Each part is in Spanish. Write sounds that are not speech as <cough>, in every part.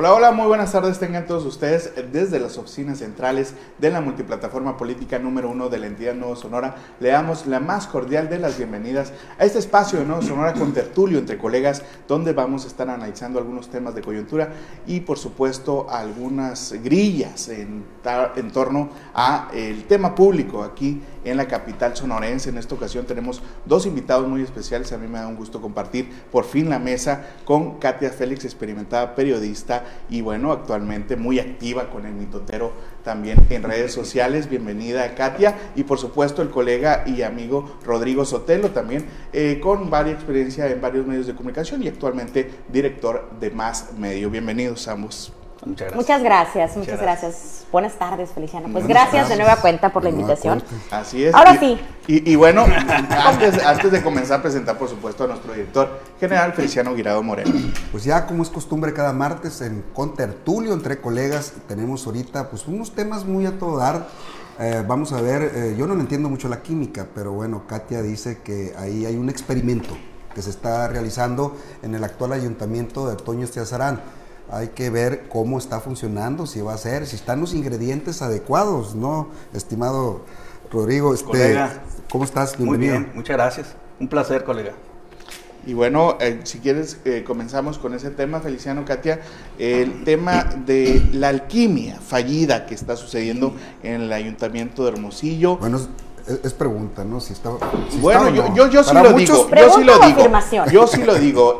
Hola, hola, muy buenas tardes tengan todos ustedes desde las oficinas centrales de la multiplataforma política número uno de la entidad Nuevo Sonora. Le damos la más cordial de las bienvenidas a este espacio de Nuevo Sonora con tertulio entre colegas, donde vamos a estar analizando algunos temas de coyuntura y, por supuesto, algunas grillas en, en torno a el tema público aquí en la capital sonorense. En esta ocasión tenemos dos invitados muy especiales. A mí me da un gusto compartir por fin la mesa con Katia Félix, experimentada periodista y bueno, actualmente muy activa con el mitotero también en redes sociales. Bienvenida Katia y por supuesto el colega y amigo Rodrigo Sotelo también eh, con varias experiencia en varios medios de comunicación y actualmente director de Más Medio. Bienvenidos ambos. Muchas gracias. Muchas gracias, muchas, gracias. Buenas tardes, Feliciana. Pues gracias, de nueva cuenta por la invitación. Así es. Ahora sí. Y, bueno, antes, antes de comenzar a presentar, por supuesto, a nuestro director general, Feliciano Guirado Moreno. Pues ya, como es costumbre, cada martes en Contertulio, entre colegas, tenemos ahorita pues unos temas muy a todo dar. Eh, vamos a ver, eh, yo no entiendo mucho la química, pero bueno, Katia dice que ahí hay un experimento que se está realizando en el actual ayuntamiento de Toño Estiazarán hay que ver cómo está funcionando, si va a ser, si están los ingredientes adecuados, ¿no? Estimado Rodrigo, este, ¿cómo estás? Bienvenido. Muy bien, muchas gracias. Un placer, colega. Y bueno, eh, si quieres, eh, comenzamos con ese tema, Feliciano, Katia, el tema de la alquimia fallida que está sucediendo en el Ayuntamiento de Hermosillo. Bueno, es, pregunta, ¿no? Si está. bueno, yo, yo, sí lo digo. Yo sí lo digo. Yo sí lo digo.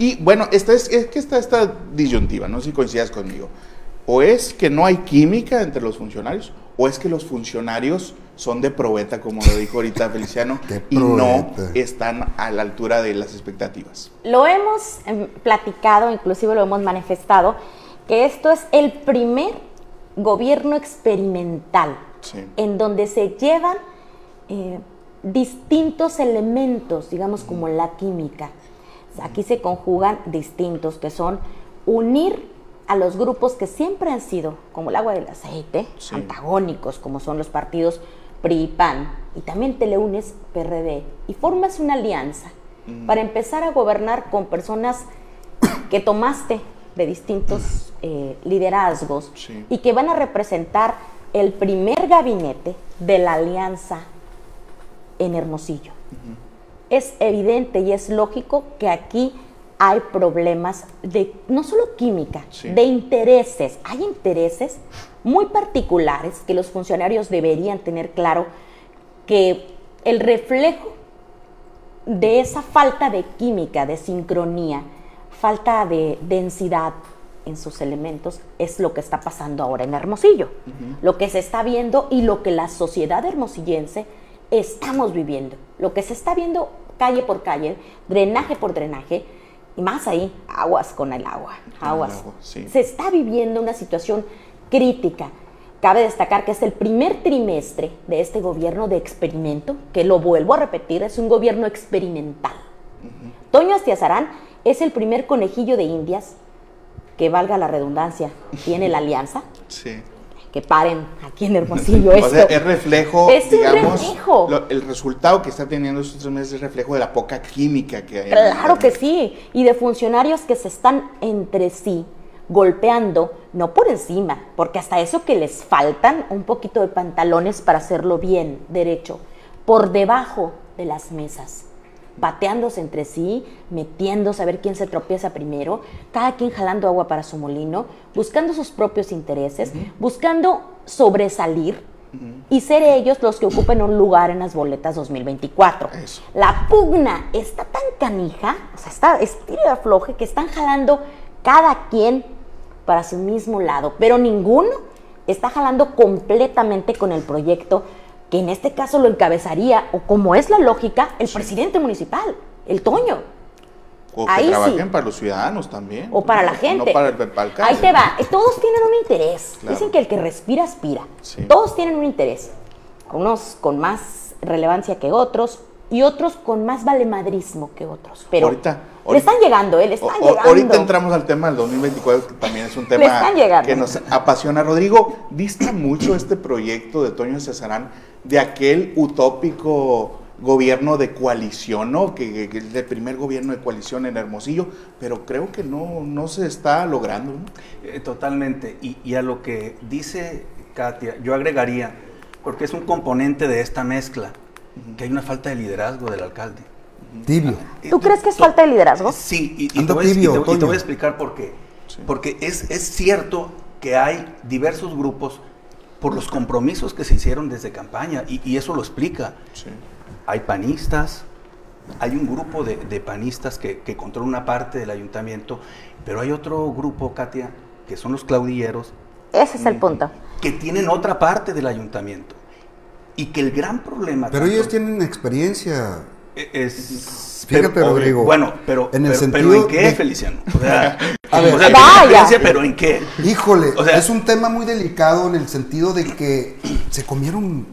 Y bueno, esta es, es que está esta disyuntiva, no sé si coincidas conmigo. O es que no hay química entre los funcionarios, o es que los funcionarios son de probeta, como lo dijo ahorita <laughs> Feliciano, y no están a la altura de las expectativas. Lo hemos em, platicado, inclusive lo hemos manifestado, que esto es el primer gobierno experimental en donde se llevan eh, distintos elementos, digamos como la química, Aquí se conjugan distintos, que son unir a los grupos que siempre han sido, como el agua del aceite, antagónicos, como son los partidos PRI, PAN, y también te le unes PRD, y formas una alianza para empezar a gobernar con personas que tomaste de distintos eh, liderazgos y que van a representar el primer gabinete de la alianza en Hermosillo es evidente y es lógico que aquí hay problemas de no solo química, de intereses. Hay intereses muy particulares que los funcionarios deberían tener claro que el reflejo de esa falta de química, de sincronía, falta de densidad en sus elementos es lo que está pasando ahora en Hermosillo. Lo que se está viendo y lo que la sociedad hermosillense estamos viviendo. Lo que se está viendo calle por calle, drenaje por drenaje, y más ahí, aguas con el agua, aguas. Se está viviendo una situación crítica. Cabe destacar que es el primer trimestre de este gobierno de experimento, que lo vuelvo a repetir, es un gobierno experimental. Toño Astiazarán es el primer conejillo de Indias, que valga la redundancia, tiene la alianza. Sí que paren aquí en Hermosillo. Esto. <laughs> O sea, es reflejo, digamos, el resultado que está teniendo estos tres meses es reflejo de la poca química que hay. Claro que sí, y de funcionarios que se están entre sí golpeando, no por encima, porque hasta eso que les faltan un poquito de pantalones para hacerlo bien, derecho, por debajo de las mesas bateándose entre sí, metiéndose a ver quién se tropieza primero, cada quien jalando agua para su molino, buscando sus propios intereses, buscando sobresalir y ser ellos los que ocupen un lugar en las boletas 2024. La pugna está tan canija, o sea, está estilo de afloje que están jalando cada quien para su mismo lado, pero ninguno está jalando completamente con el proyecto que en este caso lo encabezaría, o como es la lógica, el presidente municipal, el Toño. O que trabajen para los ciudadanos también. O para la gente. No para el, para Ahí te va. Todos tienen un interés. Dicen que el que respira aspira. Todos tienen un interés. Unos con más relevancia que otros y otros con más valemadrismo que otros. Pero ahorita, le están llegando, ¿eh? Le están llegando. Ahorita entramos al tema del 2024, que también es un tema que nos apasiona. Rodrigo, dista mucho este proyecto de Toño Cesarán de aquel utópico gobierno de coalición, ¿no? Que, es el primer gobierno de coalición en Hermosillo, pero creo que no, no se está logrando. Eh, totalmente. Y, a lo que dice Katia, yo agregaría, porque es un componente de esta mezcla, que hay una falta de liderazgo del alcalde. Tibio. ¿Tú crees que es falta de liderazgo? Sí, y, te, voy, a explicar por qué. Porque es, es cierto que hay diversos grupos por los compromisos que se hicieron desde campaña, y, eso lo explica. Hay panistas, hay un grupo de, panistas que, que, controla una parte del ayuntamiento, pero hay otro grupo, Katia, que son los claudilleros. Ese es el mm, punto. Que tienen otra parte del ayuntamiento. Y que el gran problema... Pero ellos tienen experiencia. E, es, Fíjate, Rodrigo. Bueno, pero, en el sentido ¿en qué, Feliciano? O sea, <laughs> a ver, pero ¿en qué? Híjole, es un tema muy delicado en el sentido de que se comieron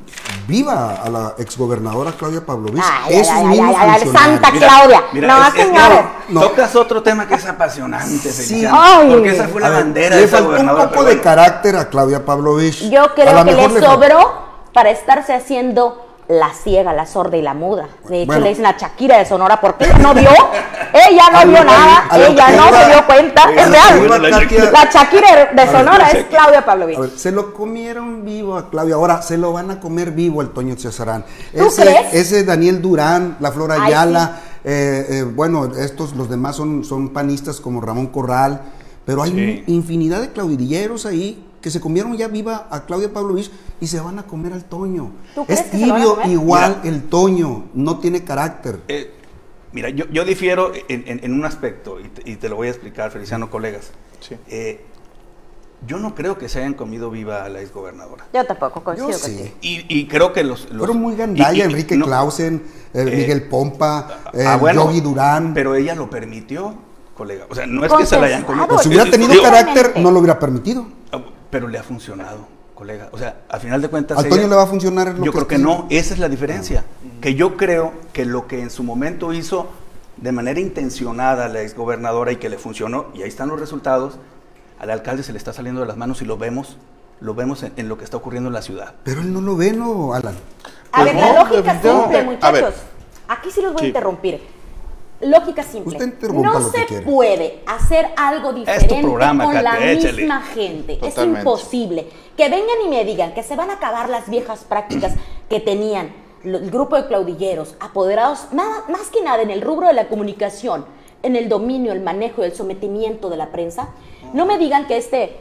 viva a la exgobernadora Claudia Pavlovich. Ay, ay, ay, Santa Claudia. no, señores. Tocas otro tema que es apasionante, sí. porque esa fue la bandera de esa gobernadora. un poco de carácter a Claudia Pavlovich. Yo creo que le sobró para estarse haciendo la ciega, la sorda y la muda. De hecho, le dicen la Shakira de Sonora porque <laughs> ella no vio, ella no vio nada, ella no se dio cuenta, es real. La Shakira de Sonora es Claudia Pavlovich. se lo comieron vivo a Claudia, ahora se lo van a comer vivo al Toño Cesarán. ¿Tú ese, crees? ese Daniel Durán, la Flora Ayala, eh, eh, bueno, estos, los demás son, son panistas como Ramón Corral, pero hay infinidad de claudilleros ahí que se comieron ya viva a Claudia Pavlovich y se van a comer al Toño. Es tibio igual el Toño, no tiene carácter. Eh, mira, yo, yo difiero en, un aspecto y te, lo voy a explicar, Feliciano, colegas. Eh, yo no creo que se hayan comido viva a la exgobernadora. Yo tampoco coincido sí. Y, creo que los... Fueron muy gandalla, Enrique Clausen, eh, Miguel Pompa, ah, Yogi Durán. Pero ella lo permitió, colega. O sea, no es que se la hayan comido. Pues si hubiera tenido carácter, no lo hubiera permitido. Ah, pero le ha funcionado, colega. O sea, al final de cuentas... ¿A Toño le va a funcionar Yo creo que no, esa es la diferencia. Que yo creo que lo que en su momento hizo de manera intencionada la exgobernadora y que le funcionó, y ahí están los resultados, al alcalde se le está saliendo de las manos y lo vemos, lo vemos en, lo que está ocurriendo en la ciudad. Pero él no lo ve, ¿no, Alan? A ver, la pues lógica simple, muchachos. Aquí sí los voy a interrumpir lógica simple. no se puede hacer algo diferente con la misma gente. Es imposible. Que vengan y me digan que se van a acabar las viejas prácticas <clears throat> que tenían el grupo de claudilleros, apoderados, nada, más que nada en el rubro de la comunicación, en el dominio, el manejo y el sometimiento de la prensa. No me digan que este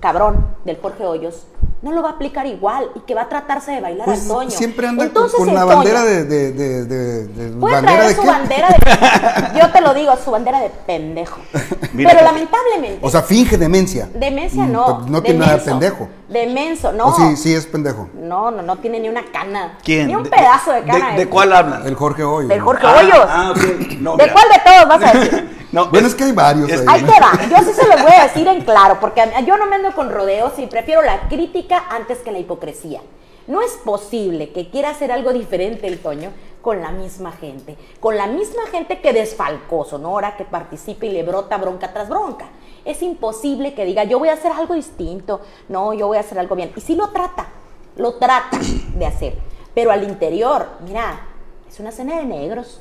cabrón del Jorge Hoyos no lo va a aplicar igual y que va a tratarse de bailar pues, al Toño. Siempre anda con, la bandera de, de, de, de, puede traer su bandera de <laughs> yo te lo digo, su bandera de pendejo. <laughs> Pero lamentablemente. O sea, finge demencia. Demencia no. No tiene nada de pendejo. Demenso, no. sí, sí es pendejo. No, no, no tiene ni una cana. ¿Quién? Ni un pedazo de cana. ¿De, cuál hablan? El Jorge Hoyos. Del Jorge Hoyos. Ah, no, ¿De cuál de todos vas a <laughs> decir? No, bueno, es, que hay varios. ahí. ahí te va. Yo sí se los voy a decir en claro, porque yo no me ando con rodeos y prefiero la crítica antes que la hipocresía. No es posible que quiera hacer algo diferente el Toño con la misma gente, con la misma gente que desfalcó Sonora, que participa y le brota bronca tras bronca. Es imposible que diga, yo voy a hacer algo distinto, no, yo voy a hacer algo bien. Y sí lo trata, lo trata de hacer. Pero al interior, mira, es una cena de negros,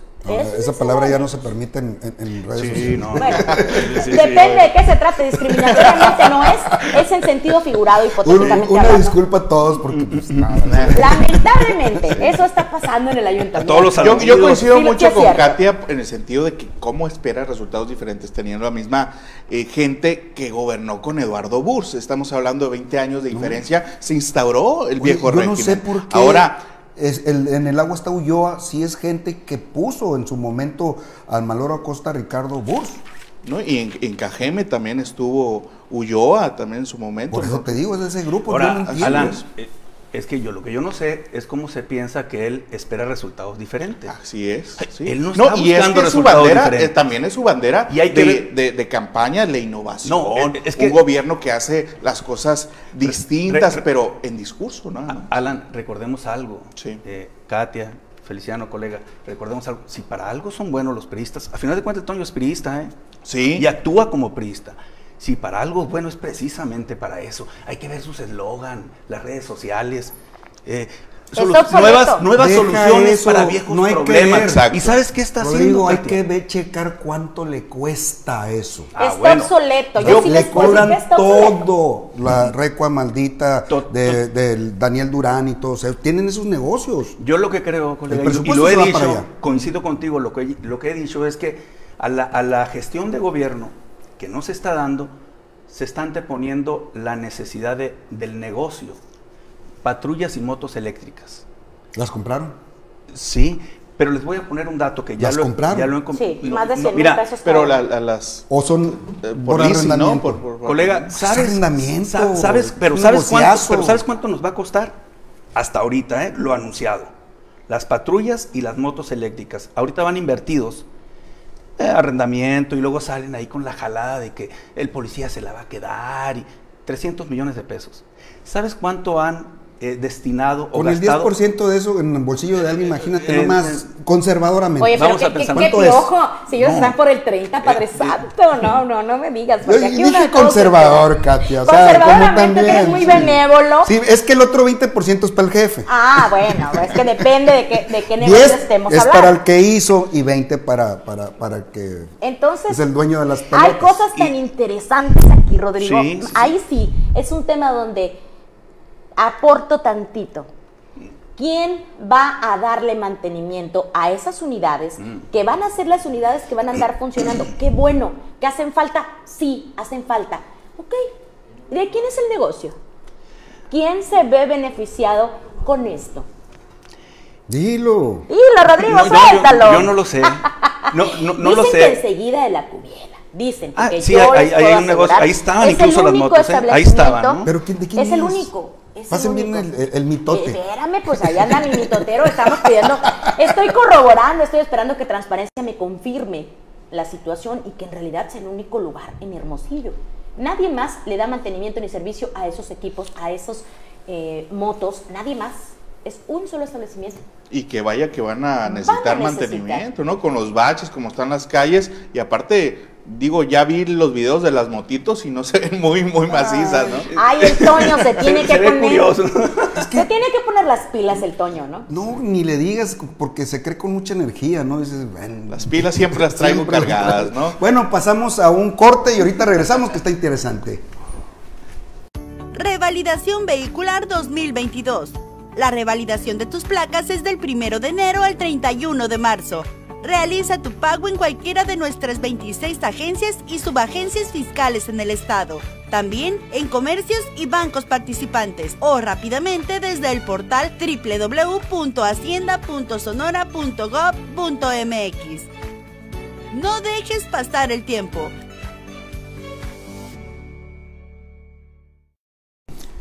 esa palabra ya no se permite en, redes sociales. No. <laughs> depende de qué se trate. Discriminatoriamente no es, es en sentido figurado, hipotéticamente. una disculpa a todos porque pues, Lamentablemente, eso está pasando en el ayuntamiento. yo, yo, coincido mucho con Katia en el sentido de que cómo espera resultados diferentes teniendo la misma eh, gente que gobernó con Eduardo Burs. Estamos hablando de 20 años de diferencia. Se instauró el viejo régimen. no sé por qué. Ahora es el, en el agua está Ulloa, sí es gente que puso en su momento al Maloro Acosta Ricardo Burs. ¿No? Y en, en, Cajeme también estuvo Ulloa también en su momento. Por eso te digo, es de ese grupo. Ahora, Alan, eh, es que yo lo que yo no sé es cómo se piensa que él espera resultados diferentes. Así es. Él no está y buscando es resultados bandera, eh, también es su bandera y hay de, campaña, de innovación. No, es que un gobierno que hace las cosas distintas, pero en discurso, ¿no? Alan, recordemos algo. Sí. Eh, Katia, Feliciano, colega, recordemos algo. Si para algo son buenos los periodistas, a final de cuentas, Toño es periodista, ¿eh? Sí. Y actúa como periodista. Si para algo bueno es precisamente para eso. Hay que ver sus eslogan, las redes sociales. Eh, nuevas, nuevas soluciones para viejos no hay problemas. ¿Y sabes qué está haciendo? hay que ver, checar cuánto le cuesta eso. Ah, está obsoleto. Yo, sí le cobran todo. La recua maldita de, Daniel Durán y todos. Tienen esos negocios. Yo lo que creo, colega, y lo he dicho, coincido contigo, lo que, lo que he dicho es que a la, a la gestión de gobierno que no se está dando, se está anteponiendo la necesidad de, del negocio patrullas y motos eléctricas. ¿Las compraron? Sí, pero les voy a poner un dato que ya ¿Las lo compraron? Ya lo he Sí, más de 100 mira, pesos pero la, las o son eh, por, arrendamiento. Por, por, colega, ¿sabes? Arrendamiento. ¿Sabes? Pero sabes cuánto, pero sabes cuánto nos va a costar? Hasta ahorita, ¿eh? Lo anunciado. Las patrullas y las motos eléctricas. Ahorita van invertidos eh, arrendamiento y luego salen ahí con la jalada de que el policía se la va a quedar y 300 millones de pesos. ¿Sabes cuánto han eh, destinado o Con el 10% de eso en el bolsillo de alguien, imagínate eh, nomás, eh, conservadoramente. Oye, pero Vamos qué, a pensar, qué, qué piojo, si ellos están por el 30, Padre Santo, no, no, no me digas. Porque Yo aquí dije conservador, Katia, o sea, como también. eres muy benévolo. Sí, es que el otro 20% es para el jefe. Ah, bueno, es que depende de qué, de qué <laughs> negocio estemos es hablando. es para el que hizo y 20 para, para, para que Entonces, es el dueño de las pelotas. Hay cosas tan interesantes aquí, Rodrigo. Sí, sí. Ahí sí, es un tema donde aporto tantito. ¿Quién va a darle mantenimiento a esas unidades mm. que van a ser las unidades que van a andar <clears throat> funcionando? Qué bueno, que hacen falta, sí, hacen falta. Ok, ¿de quién es el negocio? ¿Quién se ve beneficiado con esto? Dilo. Dilo, Rodrigo, suéltalo. Yo, no lo sé. <laughs> No, no, no lo sé. que enseguida de la cubiera. Dicen ah, sí, hay, hay un negocio. Ahí estaban incluso las motos. ¿eh? Ahí estaban. ¿no? ¿Pero de quién es? el único. Pasen bien el, mitote. Espérame, pues allá anda mi mitotero, estamos pidiendo, estoy corroborando, estoy esperando que Transparencia me confirme la situación y que en realidad sea el único lugar en Hermosillo. Nadie más le da mantenimiento ni servicio a esos equipos, a esos eh, motos, nadie más. Es un solo establecimiento. Y que vaya que van a necesitar mantenimiento, ¿no? Con los baches, como están las calles, y aparte digo, ya vi los videos de las motitos y no se ven muy, muy macizas, ¿no? Ay, el Toño se tiene <laughs> que poner. Se tiene que poner las pilas el Toño, ¿no? No, ni le digas porque se cree con mucha energía, ¿no? Dices, las pilas siempre las traigo cargadas, ¿no? <laughs> Bueno, pasamos a un corte y ahorita regresamos que está interesante. Revalidación vehicular 2022. La revalidación de tus placas es del 1 de enero al 31 de marzo. Realiza tu pago en cualquiera de nuestras 26 agencias y subagencias fiscales en el estado. También en comercios y bancos participantes o rápidamente desde el portal www.hacienda.sonora.gov.mx. No dejes pasar el tiempo.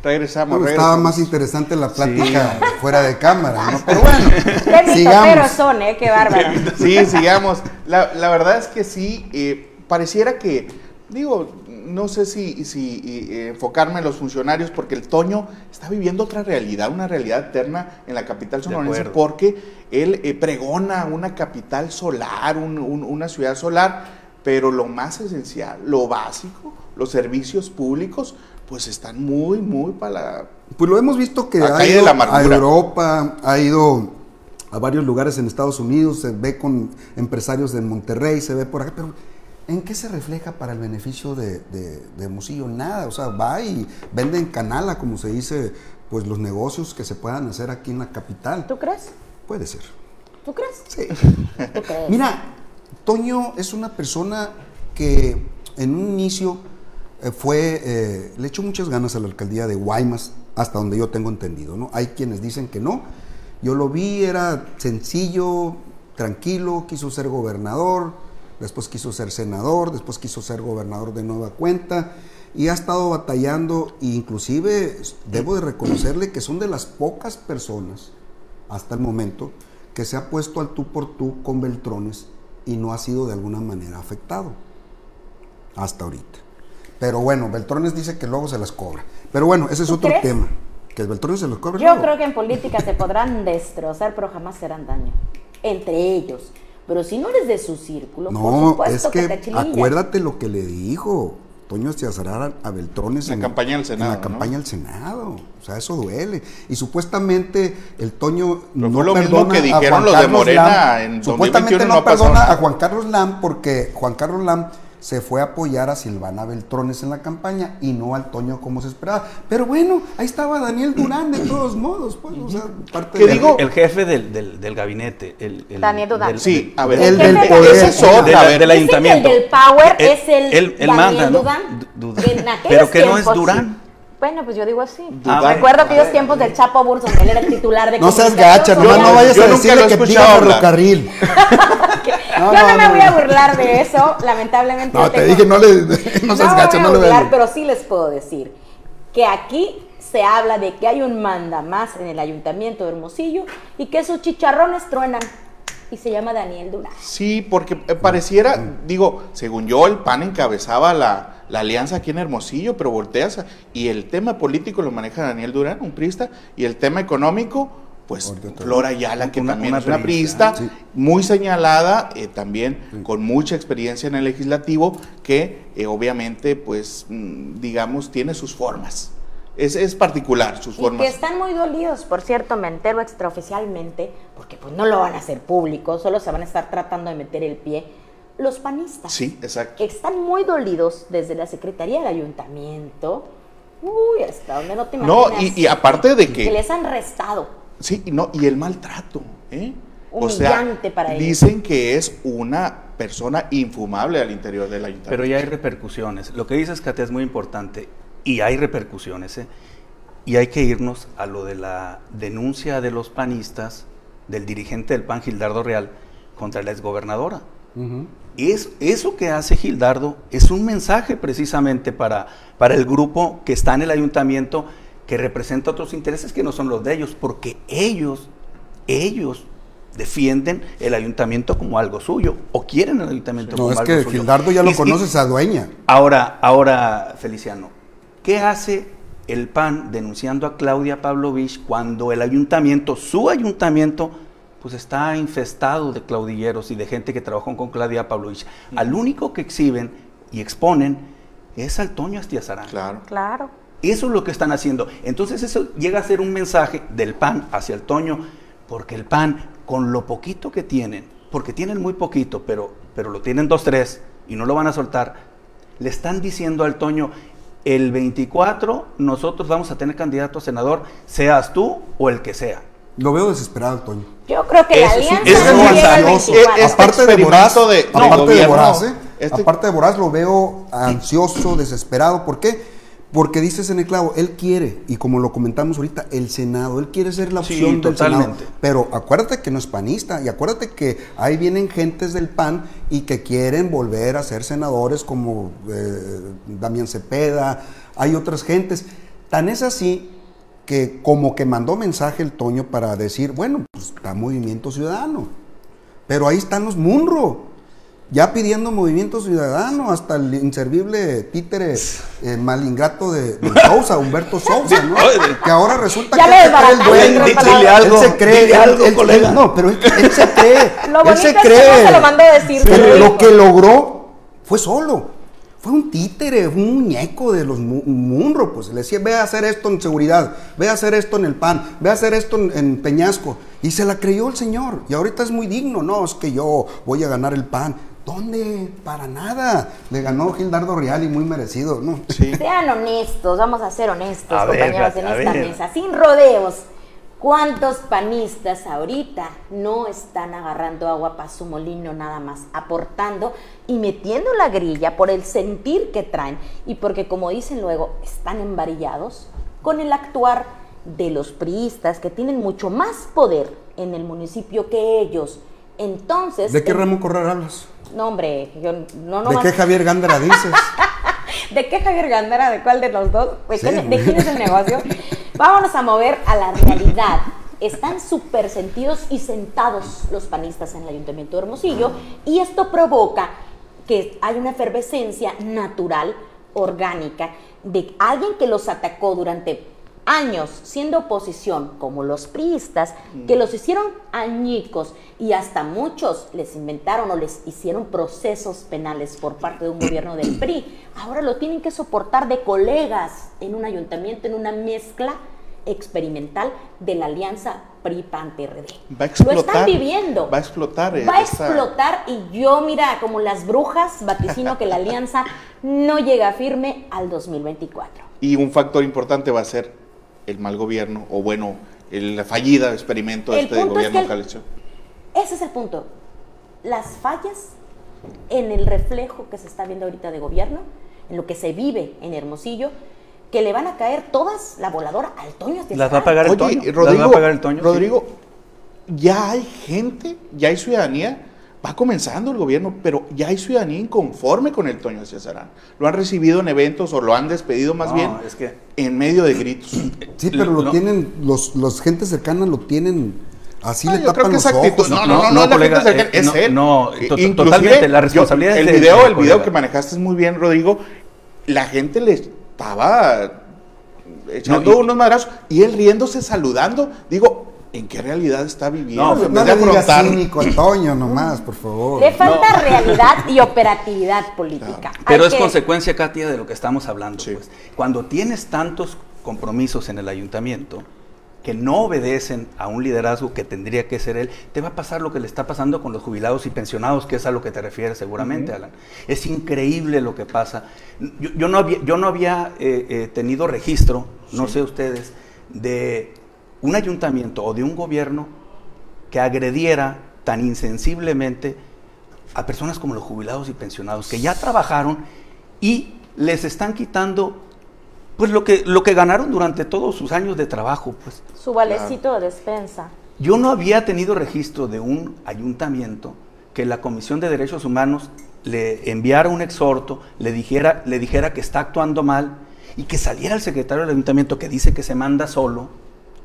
Regresamos, Estaba más interesante la plática fuera de cámara, ¿no? Pero <laughs> bueno, Qué sigamos. son, ¿eh? Qué bárbaro. Sí, sigamos. La, la verdad es que sí, eh, pareciera que, digo, no sé si, si eh, enfocarme en los funcionarios, porque el Toño está viviendo otra realidad, una realidad eterna en la capital sonorense, porque él eh, pregona una capital solar, una ciudad solar, pero lo más esencial, lo básico, los servicios públicos, pues están muy, muy para la... Pues lo hemos visto que ha ido a Europa, ha ido a varios lugares en Estados Unidos, se ve con empresarios de Monterrey, se ve por acá, pero ¿en qué se refleja para el beneficio de, de, de Nada, o sea, va y vende en canala, como se dice, pues los negocios que se puedan hacer aquí en la capital. ¿Tú crees? Puede ser. ¿Tú crees? Sí. ¿Tú <laughs> crees? Mira, Toño es una persona que en un inicio fue, eh, le echó muchas ganas a la alcaldía de Guaymas, hasta donde yo tengo entendido, ¿no? Hay quienes dicen que no. Yo lo vi, era sencillo, tranquilo, quiso ser gobernador, después quiso ser senador, después quiso ser gobernador de nueva cuenta y ha estado batallando e inclusive debo de reconocerle que son de las pocas personas hasta el momento que se ha puesto al tú por tú con Beltrones y no ha sido de alguna manera afectado hasta ahorita. Pero bueno, Beltrones dice que luego se las cobra. Pero bueno, ese es otro tema. Que el Beltrones se los cobra. Yo creo que en política se podrán <laughs> destrozar, pero jamás serán daño. Entre ellos. Pero si no eres de su círculo, no, es que, acuérdate lo que le dijo. Toño Estiazarán a Beltrones en la campaña del Senado. En la campaña del Senado. O sea, eso duele. Y supuestamente el Toño no fue lo mismo que dijeron los de Morena en Supuestamente no, perdona a Juan Carlos Lam porque Juan Carlos Lam se fue a apoyar a Silvana Beltrones en la campaña y no al Toño como se esperaba. Pero bueno, ahí estaba Daniel Durán de todos modos, pues, o sea, parte ¿Qué digo? El jefe del, del, del gabinete. El, Daniel Durán. sí, a ver, el, del poder. Ese es otra, del ayuntamiento. El del power es el, el, Daniel manda, ¿no? Durán. Pero que no es Durán. Bueno, pues yo digo así. Ah, Recuerdo aquellos tiempos del Chapo Burson, él era el titular de No seas gacha, nomás no vayas a decirle que pida ferrocarril. <laughs> yo no, me voy a burlar de eso, lamentablemente. No, te dije, no, le, <laughs> no seas gacha, no le burlar, Pero sí les puedo decir que aquí se habla de que hay un manda más en el ayuntamiento de Hermosillo y que sus chicharrones truenan y se llama Daniel Durán. Sí, porque eh, pareciera, digo, según yo, el PAN encabezaba la, la alianza aquí en Hermosillo, pero volteas y el tema político lo maneja Daniel Durán, un prista, y el tema económico, pues Flora Ayala, que también es una priista, muy señalada, eh, también con mucha experiencia en el legislativo, que eh, obviamente, pues, mm, digamos, tiene sus formas. Es, es, particular sus formas. Y que están muy dolidos, por cierto, me entero extraoficialmente, porque pues no lo van a hacer público, solo se van a estar tratando de meter el pie. Los panistas. Sí, exacto. Están muy dolidos desde la Secretaría del Ayuntamiento. Uy, hasta donde no te imaginas. No, y, y aparte de que... Que les han restado. Sí, no, y el maltrato, ¿eh? Humillante o para ellos. Dicen que es una persona infumable al interior del ayuntamiento. Pero ya hay repercusiones. Lo que dices, Katia, es muy importante y hay repercusiones. ¿eh? Y hay que irnos a lo de la denuncia de los panistas, del dirigente del PAN, Gildardo Real, contra la exgobernadora. es, eso que hace Gildardo es un mensaje precisamente para, para el grupo que está en el ayuntamiento que representa otros intereses que no son los de ellos, porque ellos, ellos defienden el ayuntamiento como algo suyo o quieren el ayuntamiento como algo suyo. No, es que Gildardo ya lo conoces a dueña. Ahora, ahora, Feliciano, ¿Qué hace el PAN denunciando a Claudia Pavlovich cuando el ayuntamiento, su ayuntamiento, pues está infestado de claudilleros y de gente que trabajó con Claudia Pavlovich? Al único que exhiben y exponen es al Toño Astiazarán. Claro. Claro. Eso es lo que están haciendo. Entonces eso llega a ser un mensaje del PAN hacia el Toño, porque el PAN, con lo poquito que tienen, porque tienen muy poquito, pero, pero lo tienen dos, tres, y no lo van a soltar, le están diciendo al Toño, el 24 nosotros vamos a tener candidato a senador, seas tú o el que sea. Lo veo desesperado, Toño. Yo creo que la alianza es, es, aparte de Boraz, de, aparte de Boraz, ¿eh? este aparte de Boraz lo veo ansioso, desesperado. ¿Por qué? Porque dices en el clavo, él quiere, y como lo comentamos ahorita, el Senado, él quiere ser la opción del Senado. Pero acuérdate que no es panista, y acuérdate que ahí vienen gentes del PAN y que quieren volver a ser senadores como eh, Damián Cepeda, hay otras gentes. Tan es así que como que mandó mensaje el Toño para decir, bueno, pues está Movimiento Ciudadano. Pero ahí están los Munro ya pidiendo movimiento ciudadano, hasta el inservible títere <laughs> eh, malingrato de, Sousa, Humberto Sousa, ¿no? que ahora resulta que él es el dueño. él se cree, algo, él, no, pero él, se cree, <laughs> lo él se cree. Es que se lo mandó a decir. Pero lo que logró fue solo. Fue un títere, un muñeco de los Munro, pues le decía, ve a hacer esto en seguridad, ve a hacer esto en el PAN, ve a hacer esto en, en Peñasco. Y se la creyó el señor. Y ahorita es muy digno, no, es que yo voy a ganar el PAN. ¿Dónde? Para nada. Le ganó Gildardo Real y muy merecido, ¿no? <laughs> Sean honestos, vamos a ser honestos, compañeros, en esta mesa, sin rodeos. ¿Cuántos panistas ahorita no están agarrando agua para su molino nada más, aportando y metiendo la grilla por el sentir que traen y porque, como dicen luego, están embarillados con el actuar de los priistas que tienen mucho más poder en el municipio que ellos? Entonces. ¿De qué Ramón Corral hablas? No, hombre, yo no, no ¿De qué Javier Gándara dices? <laughs> ¿De qué Javier Gándara? ¿De cuál de los dos? ¿De quién es el negocio? Vámonos a mover a la realidad. Están súper sentidos y sentados los panistas en el Ayuntamiento de Hermosillo y esto provoca que hay una efervescencia natural, orgánica, de alguien que los atacó durante años siendo oposición, como los priistas, que los hicieron añicos y hasta muchos les inventaron o les hicieron procesos penales por parte de un gobierno del PRI, ahora lo tienen que soportar de colegas en un ayuntamiento, en una mezcla experimental de la alianza PRI-PAN-PRD. Va a explotar. Lo están viviendo. Va a explotar. Va a explotar y yo, mira, como las brujas, vaticino que la alianza no llega firme al 2024. <laughs> Y un factor importante va a ser el mal gobierno, o bueno, el fallida experimento de este gobierno es Ese es el punto. Las fallas en el reflejo que se está viendo ahorita de gobierno, en lo que se vive en Hermosillo, que le van a caer todas la voladora al Toño. Las va a pagar el Toño. Rodrigo, va a pagar el Toño. Rodrigo, ya hay gente, ya hay ciudadanía va comenzando el gobierno, pero ya hay ciudadanía inconforme con el Toño Cesarán. Lo han recibido en eventos o lo han despedido más bien es que, en medio de gritos. <clears throat> Sí, pero lo tienen, los, los gente cercana lo tienen Así le tapan los ojos. No, no, no, no, no, colega, eh, es él. No, totalmente, la responsabilidad el video, el video que manejaste muy bien, Rodrigo, la gente le estaba echando unos madrazos y él riéndose, saludando. Digo, ¿En qué realidad está viviendo? No, no le digas cínico, Antonio, nomás, por favor. Le falta realidad y operatividad política. Pero es consecuencia, Katia, de lo que estamos hablando. Pues. Cuando tienes tantos compromisos en el ayuntamiento que no obedecen a un liderazgo que tendría que ser él, te va a pasar lo que le está pasando con los jubilados y pensionados, que es a lo que te refieres seguramente, Alan. Es increíble lo que pasa. Yo, no había, yo no había eh, eh, tenido registro, no sé ustedes, de un ayuntamiento o de un gobierno que agrediera tan insensiblemente a personas como los jubilados y pensionados que ya trabajaron y les están quitando pues lo que, lo que ganaron durante todos sus años de trabajo. Pues. Su valecito de despensa. Yo no había tenido registro de un ayuntamiento que la Comisión de Derechos Humanos le enviara un exhorto, le dijera, le dijera que está actuando mal y que saliera el secretario del ayuntamiento que dice que se manda solo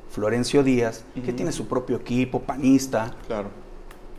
Florencio Díaz, que tiene su propio equipo, panista, claro.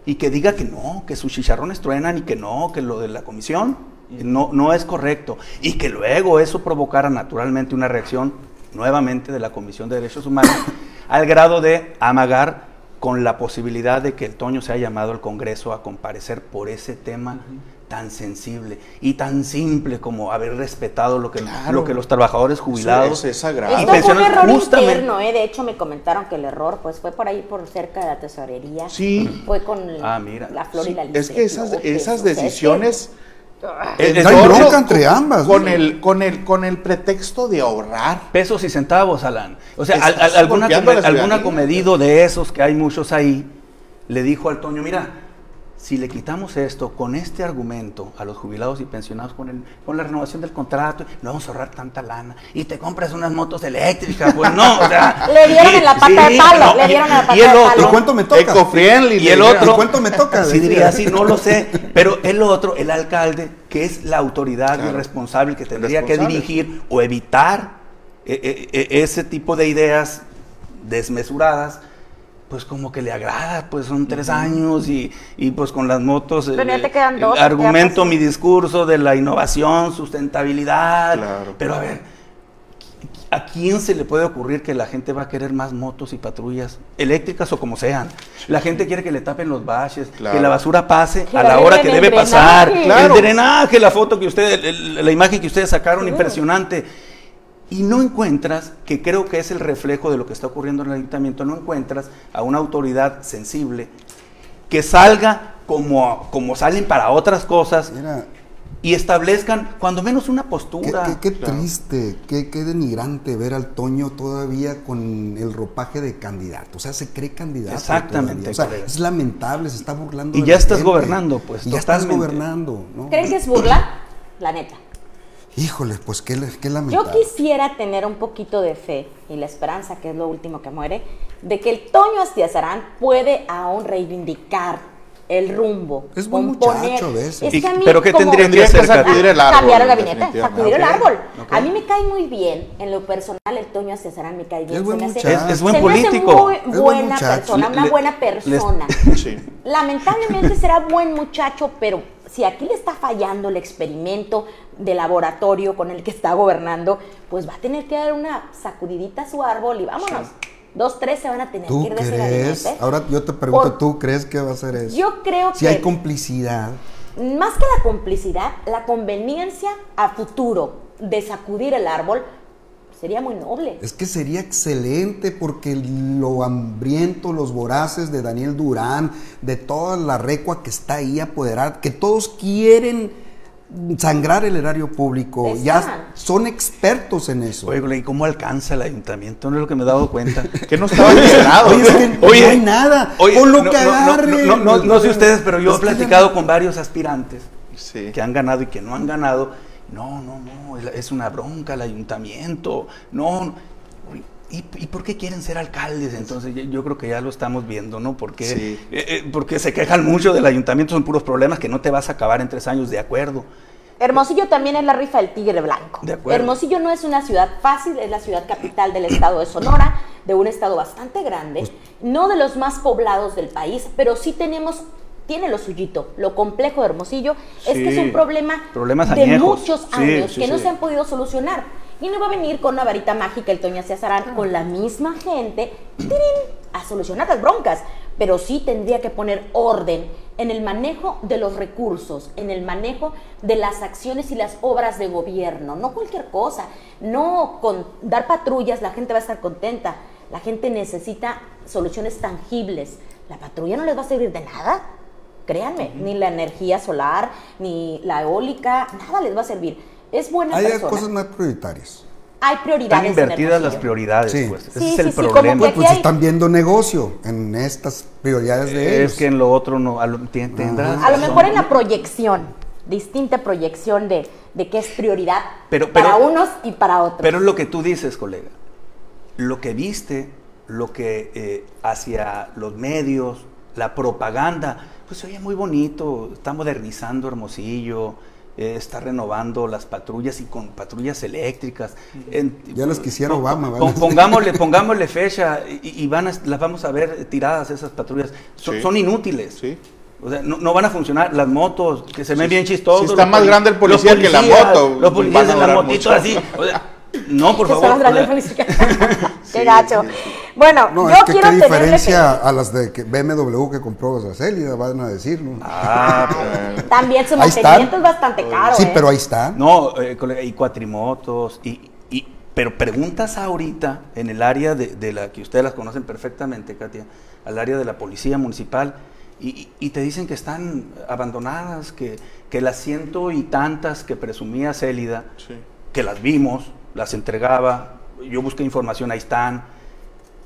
y que diga que no, que sus chicharrones truenan y que no, que lo de la comisión no, no es correcto, y que luego eso provocara naturalmente una reacción nuevamente de la Comisión de Derechos Humanos <coughs> al grado de amagar con la posibilidad de que el Toño sea llamado al Congreso a comparecer por ese tema tan sensible y tan simple como haber respetado lo que, lo que los trabajadores jubilados es sagrado. Esto fue un error interno, ¿eh? de hecho me comentaron que el error pues fue por ahí por cerca de la tesorería. Sí. Fue con ah, la flor y la Es que esas, esas decisiones... no hay bronca entre ambas. Con, el, con, el, con el pretexto de ahorrar. Pesos y centavos, Alan. O sea, alguna, alguna comedido de esos, que hay muchos ahí, le dijo al Toño, mira, si le quitamos esto con este argumento a los jubilados y pensionados con, el, con la renovación del contrato, no vamos a ahorrar tanta lana y te compras unas motos eléctricas, pues no, o sea, <laughs> le dieron en la pata de palo, le dieron en la pata y el de otro, cuánto me toca? y el otro, cuánto me toca? Sí diría así, no lo sé, pero el otro, el alcalde, que es la autoridad y responsable que tendría que dirigir o evitar eh, eh, eh, ese tipo de ideas desmesuradas, pues como que le agrada, pues son tres años y, pues con las motos pero te quedan dos, argumento mi discurso de la innovación, sustentabilidad, pero a ver, ¿a quién se le puede ocurrir que la gente va a querer más motos y patrullas eléctricas o como sean? La gente quiere que le tapen los baches, que la basura pase a la hora que debe pasar, el drenaje, la foto que ustedes, la imagen que ustedes sacaron, impresionante y no encuentras, que creo que es el reflejo de lo que está ocurriendo en el ayuntamiento, no encuentras a una autoridad sensible que salga como, como salen para otras cosas y establezcan cuando menos una postura. Qué, triste, qué, denigrante ver al Toño todavía con el ropaje de candidato. O sea, se cree candidato. Exactamente. es lamentable, se está burlando. Y ya estás gobernando, pues. ya estás gobernando. ¿no? ¿Creen que es burla? La neta. Híjole, pues qué, qué lamentable. Yo quisiera tener un poquito de fe y la esperanza, que es lo último que muere, de que el Toño Astiazarán puede aún reivindicar el rumbo. Es buen muchacho de eso. ¿Pero qué tendría que hacer? Sacudir el árbol. Cambiar el gabinete, sacudir el árbol. A mí me cae muy bien, en lo personal, el Toño Cesarán me cae bien. Es buen muchacho. Es, buen político. muy buena persona, una buena persona. <laughs> Lamentablemente será buen muchacho, pero si aquí le está fallando el experimento de laboratorio con el que está gobernando, pues va a tener que dar una sacudidita a su árbol y vámonos. Dos, tres se van a tener que ir de crees? Ahora yo te pregunto, ¿tú crees que va a ser eso? Yo creo que... Si hay complicidad. Más que la complicidad, la conveniencia a futuro de sacudir el árbol sería muy noble. Es que sería excelente porque lo hambriento, los voraces de Daniel Durán, de toda la recua que está ahí apoderada, que todos quieren sangrar el erario público, ya son expertos en eso. Oye, ¿y cómo alcanza el ayuntamiento? No es lo que me he dado cuenta. que no estaba integrado. Oye, es que no hay nada. Oye, lo que agarre. No, sé ustedes, pero yo he platicado con varios aspirantes que han ganado y que no han ganado no, no, no, es una bronca el ayuntamiento. No, ¿Y, por qué quieren ser alcaldes? Entonces yo creo que ya lo estamos viendo, ¿no? Porque, eh, eh, porque se quejan mucho del ayuntamiento, son puros problemas que no te vas a acabar en tres años, de acuerdo. Hermosillo también es la rifa del tigre blanco. De acuerdo. Hermosillo no es una ciudad fácil, es la ciudad capital del estado de Sonora, de un estado bastante grande, pues no de los más poblados del país, pero sí tenemos tiene lo suyito. Lo complejo de Hermosillo es que es un problema de muchos años que no se han podido solucionar. Y no va a venir con una varita mágica el Toña Cesarán con la misma gente a solucionar las broncas, pero sí tendría que poner orden en el manejo de los recursos, en el manejo de las acciones y las obras de gobierno, no cualquier cosa, no con dar patrullas la gente va a estar contenta, la gente necesita soluciones tangibles, la patrulla no les va a servir de nada, Créanme, ni la energía solar, ni la eólica, nada les va a servir. Es buena Hay cosas más prioritarias. Hay prioridades. Están invertidas las prioridades, sí. pues. Ese es el problema. pues están viendo negocio en estas prioridades de ellos. Es que en lo otro no, a lo, tendrás. A lo mejor en la proyección, distinta proyección de, de qué es prioridad para unos y para otros. Pero es lo que tú dices, colega. Lo que viste, lo que eh, hacia los medios, la propaganda, pues oye muy bonito, está modernizando Hermosillo, eh, está renovando las patrullas y con patrullas eléctricas. ya las quisiera Obama. pongámosle, pongámosle fecha y, van las vamos a ver tiradas esas patrullas. Son, inútiles. O sea, no, van a funcionar las motos, que se ven bien chistosos. está más grande el policía, que la moto. Los policías en la motito así. No, por <laughs> favor. <laughs> Qué gacho. Bueno, no, yo es que quiero qué diferencia a las de BMW que compró Célida, van a decir, ¿no? Ah, <laughs> pues. También su mantenimiento es bastante caro. Sí, ¿eh? pero ahí está. No, eh, y cuatrimotos, y, y, pero preguntas ahorita en el área de, de, la que ustedes las conocen perfectamente, Katia, al área de la policía municipal, y, y te dicen que están abandonadas, que, que las ciento y tantas que presumía Célida, que las vimos, las entregaba, yo busqué información, ahí están,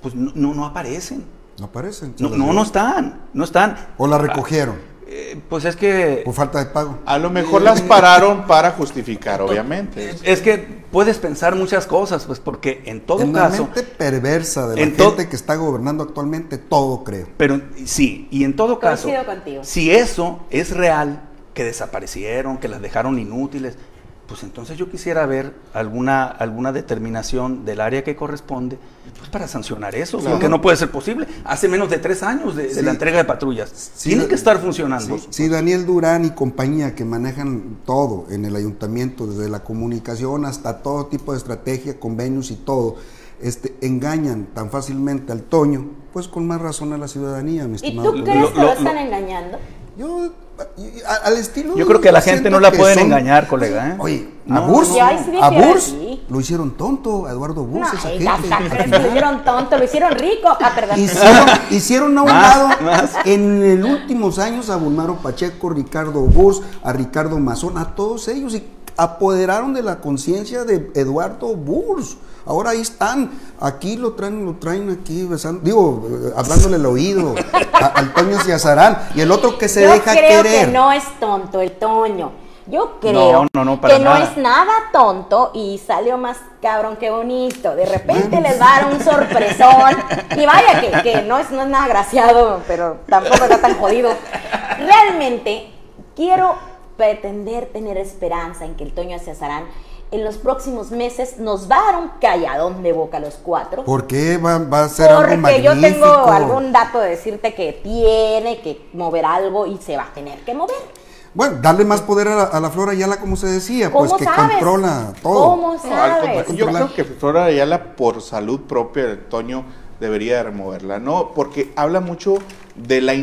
pues no, no, aparecen. No aparecen. No, no, están, no están. ¿O la recogieron? Eh, pues es que... Por falta de pago. A lo mejor las pararon para justificar, obviamente. Es que puedes pensar muchas cosas, pues porque en todo en caso... la mente perversa de la gente que está gobernando actualmente, todo creo. Pero sí, y en todo caso... Contigo. Si eso es real, que desaparecieron, que las dejaron inútiles, pues entonces yo quisiera ver alguna, alguna determinación del área que corresponde pues para sancionar eso, porque no puede ser posible. Hace menos de tres años de, la entrega de patrullas. Tienen que estar funcionando. Sí, Daniel Durán y compañía que manejan todo en el ayuntamiento, desde la comunicación hasta todo tipo de estrategia, convenios y todo, este, engañan tan fácilmente al Toño, pues con más razón a la ciudadanía, mi estimado. ¿Y tú crees que lo, están engañando? Yo al estilo. Yo creo que a la gente no la pueden engañar, colega. ¿eh? Oye, a Burs, a Burs lo hicieron tonto, a Eduardo Burs, esa gente. Lo hicieron tonto, lo hicieron rico. Ah, hicieron, hicieron a un lado, en los últimos años, a Bulmaro Pacheco, Ricardo Burs, a Ricardo Mazón, a todos ellos, y apoderaron de la conciencia de Eduardo Burs. Ahora ahí están, aquí lo traen, lo traen aquí besando, digo, eh, hablándole el oído al Toño Ciazarán y el otro que se deja creo querer. Que no es tonto el Toño. Yo creo que no es nada tonto y salió más cabrón que bonito. De repente les va a dar un sorpresón. Y vaya que, que no, es, no es nada graciado, pero tampoco está tan jodido. Realmente quiero pretender tener esperanza en que el Toño Ciazarán en los próximos meses nos va a dar un calladón de boca a los cuatro. ¿Por qué va, a ser algo magnífico? Porque yo tengo algún dato de decirte que tiene que mover algo y se va a tener que mover. Bueno, darle más poder a la, Flora Ayala, como se decía, pues que controla todo. ¿Cómo sabes? Yo creo que Flora Ayala, por salud propia, Toño, debería removerla, ¿no? Porque habla mucho de la...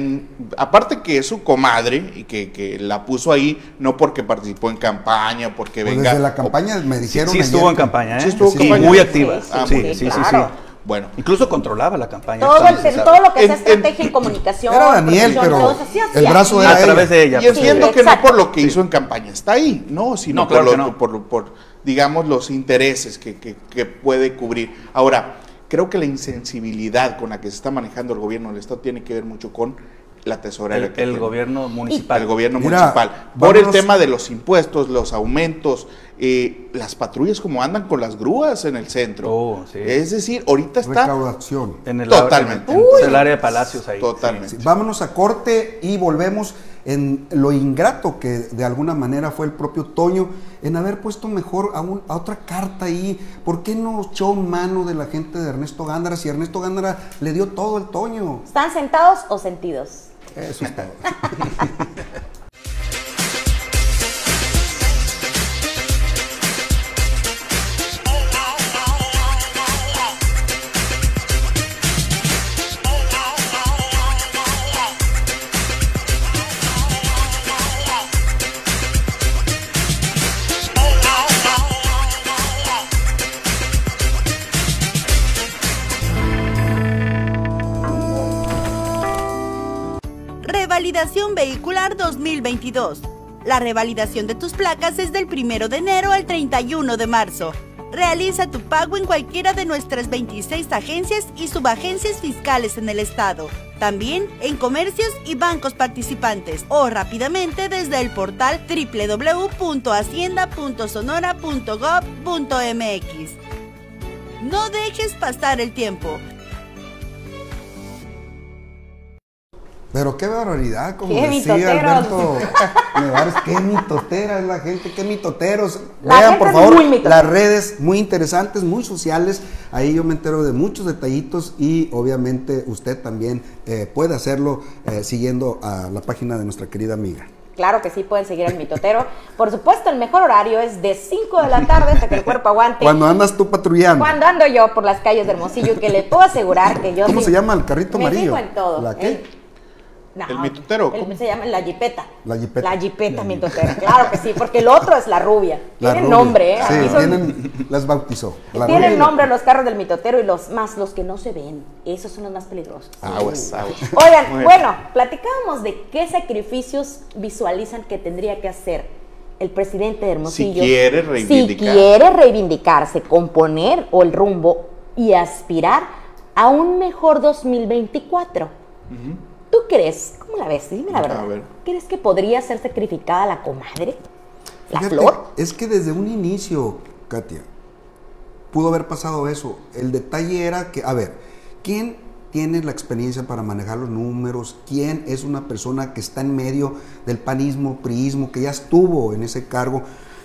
Aparte que es su comadre y que, la puso ahí, no porque participó en campaña, porque pues venga... Desde la campaña me dijeron... Sí, estuvo en campaña, ¿eh? Sí, estuvo en campaña. muy activa. Sí, sí, sí, sí, Bueno. Incluso controlaba la campaña. Todo, todo lo que es estrategia en, <laughs> comunicación. Era Daniel, pero el brazo era A través de ella. Y entiendo que no por lo que hizo en campaña está ahí, no, sino por, por, por, digamos, los intereses que, que, que puede cubrir. Ahora, creo que la insensibilidad con la que se está manejando el gobierno del Estado tiene que ver mucho con la tesorera. El, el gobierno municipal. El gobierno municipal. Por el tema de los impuestos, los aumentos, eh, las patrullas como andan con las grúas en el centro. Oh, es decir, ahorita está... Recaudación. En el, Totalmente. En, el área de Palacios ahí. Totalmente. Vámonos a corte y volvemos en lo ingrato que de alguna manera fue el propio Toño en haber puesto mejor a, a otra carta ahí. ¿Por qué no echó mano de la gente de Ernesto Gándara si Ernesto Gándara le dio todo el Toño? ¿Están sentados o sentidos? Eso es todo. <laughs> vehicular 2022. La revalidación de tus placas es del 1 de enero al 31 de marzo. Realiza tu pago en cualquiera de nuestras 26 agencias y subagencias fiscales en el estado. También en comercios y bancos participantes o rápidamente desde el portal www.hacienda.sonora.gov.mx. No dejes pasar el tiempo. Pero qué barbaridad, como decía Alberto Nevares, qué mitotera es la gente, qué mitoteros. Vean, por favor, las redes muy interesantes, muy sociales. Ahí yo me entero de muchos detallitos y obviamente usted también eh, puede hacerlo eh, siguiendo a la página de nuestra querida amiga. Claro que sí, pueden seguir al mitotero. Por supuesto, el mejor horario es de 5 de la tarde hasta que el cuerpo aguante. Cuando andas tú patrullando. Cuando ando yo por las calles de Hermosillo, que le puedo asegurar que yo... ¿Cómo se llama el carrito amarillo? en todo. ¿La qué? ¿El mitotero? se llama la jipeta. La jipeta. La jipeta mitotera, claro que sí, porque el otro es la rubia. tienen nombre, ¿eh? Sí, tienen, las bautizó. tienen nombre los carros del mitotero y los más, los que no se ven. Esos son los más peligrosos. Aguas, aguas. Oigan, bueno, platicábamos de qué sacrificios visualizan que tendría que hacer el presidente de Hermosillo. Si quiere reivindicar. Si quiere reivindicarse, componer o el rumbo y aspirar a un mejor 2024. Uh ¿Tú crees, cómo la ves? Dime la verdad. ¿Crees que podría ser sacrificada la comadre? ¿La flor? Es que desde un inicio, Katia, pudo haber pasado eso. El detalle era que, a ver, ¿quién tiene la experiencia para manejar los números? ¿Quién es una persona que está en medio del panismo, priismo, que ya estuvo en ese cargo?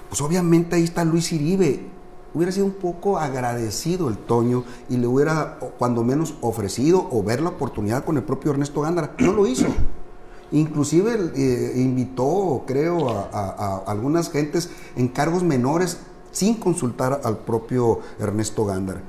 Pues obviamente ahí está Luis Iribe hubiera sido un poco agradecido el Toño y le hubiera, cuando menos, ofrecido o ver la oportunidad con el propio Ernesto Gándara. No lo hizo. Inclusive eh, invitó, creo, a, algunas gentes en cargos menores sin consultar al propio Ernesto Gándara.